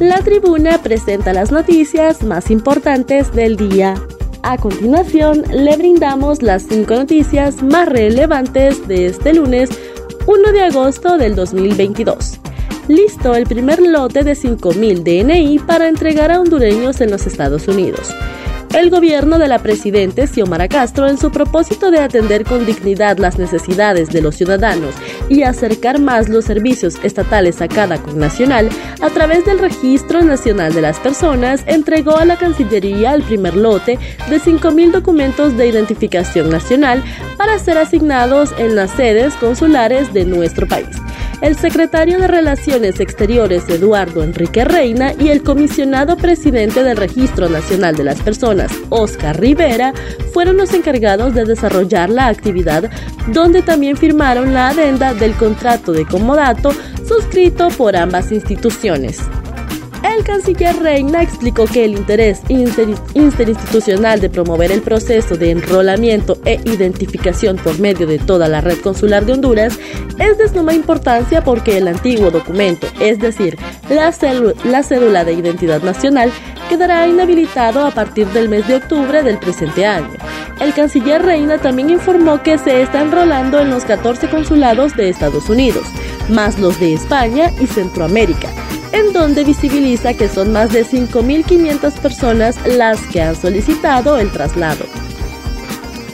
La tribuna presenta las noticias más importantes del día. A continuación, le brindamos las cinco noticias más relevantes de este lunes 1 de agosto del 2022. Listo el primer lote de 5.000 DNI para entregar a hondureños en los Estados Unidos. El gobierno de la presidenta Xiomara Castro, en su propósito de atender con dignidad las necesidades de los ciudadanos y acercar más los servicios estatales a cada connacional, a través del Registro Nacional de las Personas, entregó a la Cancillería el primer lote de 5.000 documentos de identificación nacional para ser asignados en las sedes consulares de nuestro país el secretario de Relaciones Exteriores Eduardo Enrique Reina y el comisionado presidente del Registro Nacional de las Personas, Oscar Rivera, fueron los encargados de desarrollar la actividad, donde también firmaron la adenda del contrato de comodato suscrito por ambas instituciones. El canciller Reina explicó que el interés interinstitucional de promover el proceso de enrolamiento e identificación por medio de toda la red consular de Honduras es de suma importancia porque el antiguo documento, es decir, la, la cédula de identidad nacional, quedará inhabilitado a partir del mes de octubre del presente año. El canciller Reina también informó que se está enrolando en los 14 consulados de Estados Unidos, más los de España y Centroamérica en donde visibiliza que son más de 5.500 personas las que han solicitado el traslado.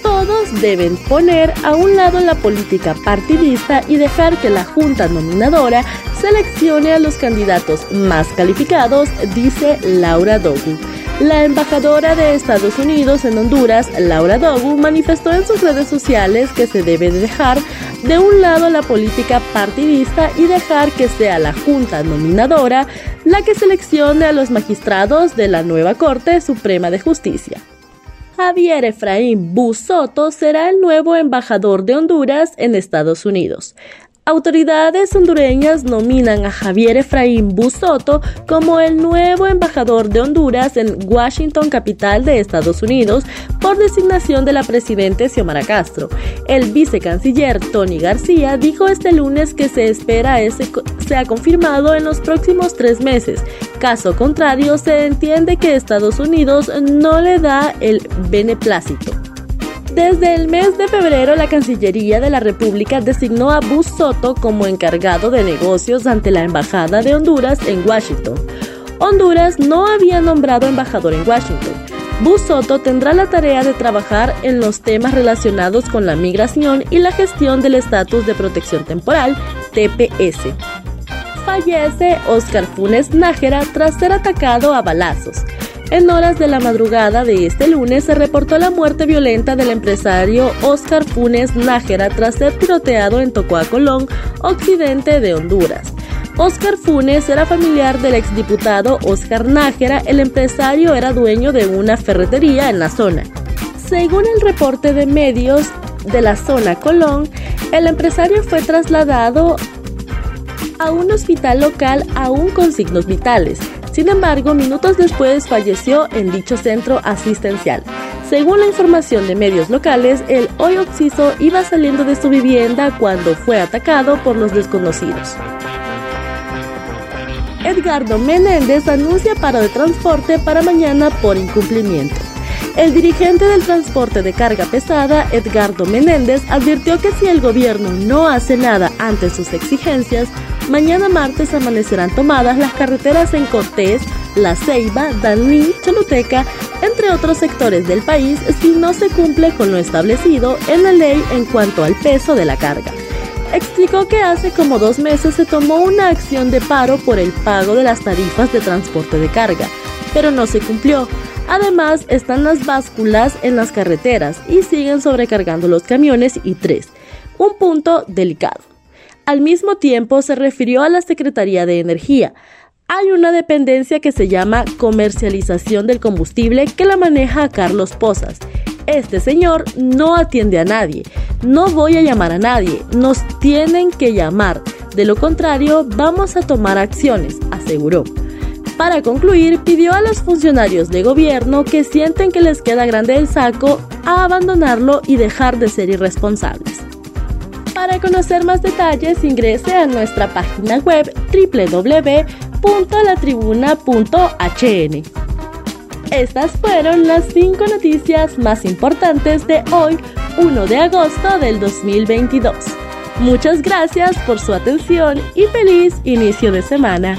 Todos deben poner a un lado la política partidista y dejar que la Junta Nominadora seleccione a los candidatos más calificados, dice Laura Dogu. La embajadora de Estados Unidos en Honduras, Laura Dogu, manifestó en sus redes sociales que se debe dejar de un lado la política partidista y dejar que sea la Junta Nominadora la que seleccione a los magistrados de la nueva Corte Suprema de Justicia. Javier Efraín Busoto será el nuevo embajador de Honduras en Estados Unidos. Autoridades hondureñas nominan a Javier Efraín Busoto como el nuevo embajador de Honduras en Washington, capital de Estados Unidos, por designación de la presidenta Xiomara Castro. El vicecanciller Tony García dijo este lunes que se espera ese sea confirmado en los próximos tres meses. Caso contrario, se entiende que Estados Unidos no le da el beneplácito. Desde el mes de febrero, la Cancillería de la República designó a Bus Soto como encargado de negocios ante la Embajada de Honduras en Washington. Honduras no había nombrado embajador en Washington. Bus Soto tendrá la tarea de trabajar en los temas relacionados con la migración y la gestión del estatus de protección temporal, TPS. Fallece Oscar Funes Nájera tras ser atacado a balazos. En horas de la madrugada de este lunes se reportó la muerte violenta del empresario Oscar Funes Nájera tras ser tiroteado en Tocoa, Colón, occidente de Honduras. Oscar Funes era familiar del exdiputado Oscar Nájera, el empresario era dueño de una ferretería en la zona. Según el reporte de medios de la zona Colón, el empresario fue trasladado a un hospital local aún con signos vitales. Sin embargo, minutos después falleció en dicho centro asistencial. Según la información de medios locales, el hoy occiso iba saliendo de su vivienda cuando fue atacado por los desconocidos. Edgardo Menéndez anuncia paro de transporte para mañana por incumplimiento. El dirigente del transporte de carga pesada, Edgardo Menéndez, advirtió que si el gobierno no hace nada ante sus exigencias, mañana martes amanecerán tomadas las carreteras en Cortés, La Ceiba, Daní, Choluteca, entre otros sectores del país, si no se cumple con lo establecido en la ley en cuanto al peso de la carga. Explicó que hace como dos meses se tomó una acción de paro por el pago de las tarifas de transporte de carga, pero no se cumplió Además, están las básculas en las carreteras y siguen sobrecargando los camiones y tres. Un punto delicado. Al mismo tiempo, se refirió a la Secretaría de Energía. Hay una dependencia que se llama comercialización del combustible que la maneja Carlos Pozas. Este señor no atiende a nadie. No voy a llamar a nadie. Nos tienen que llamar. De lo contrario, vamos a tomar acciones, aseguró. Para concluir, pidió a los funcionarios de gobierno que sienten que les queda grande el saco a abandonarlo y dejar de ser irresponsables. Para conocer más detalles ingrese a nuestra página web www www.latribuna.hn. Estas fueron las cinco noticias más importantes de hoy, 1 de agosto del 2022. Muchas gracias por su atención y feliz inicio de semana.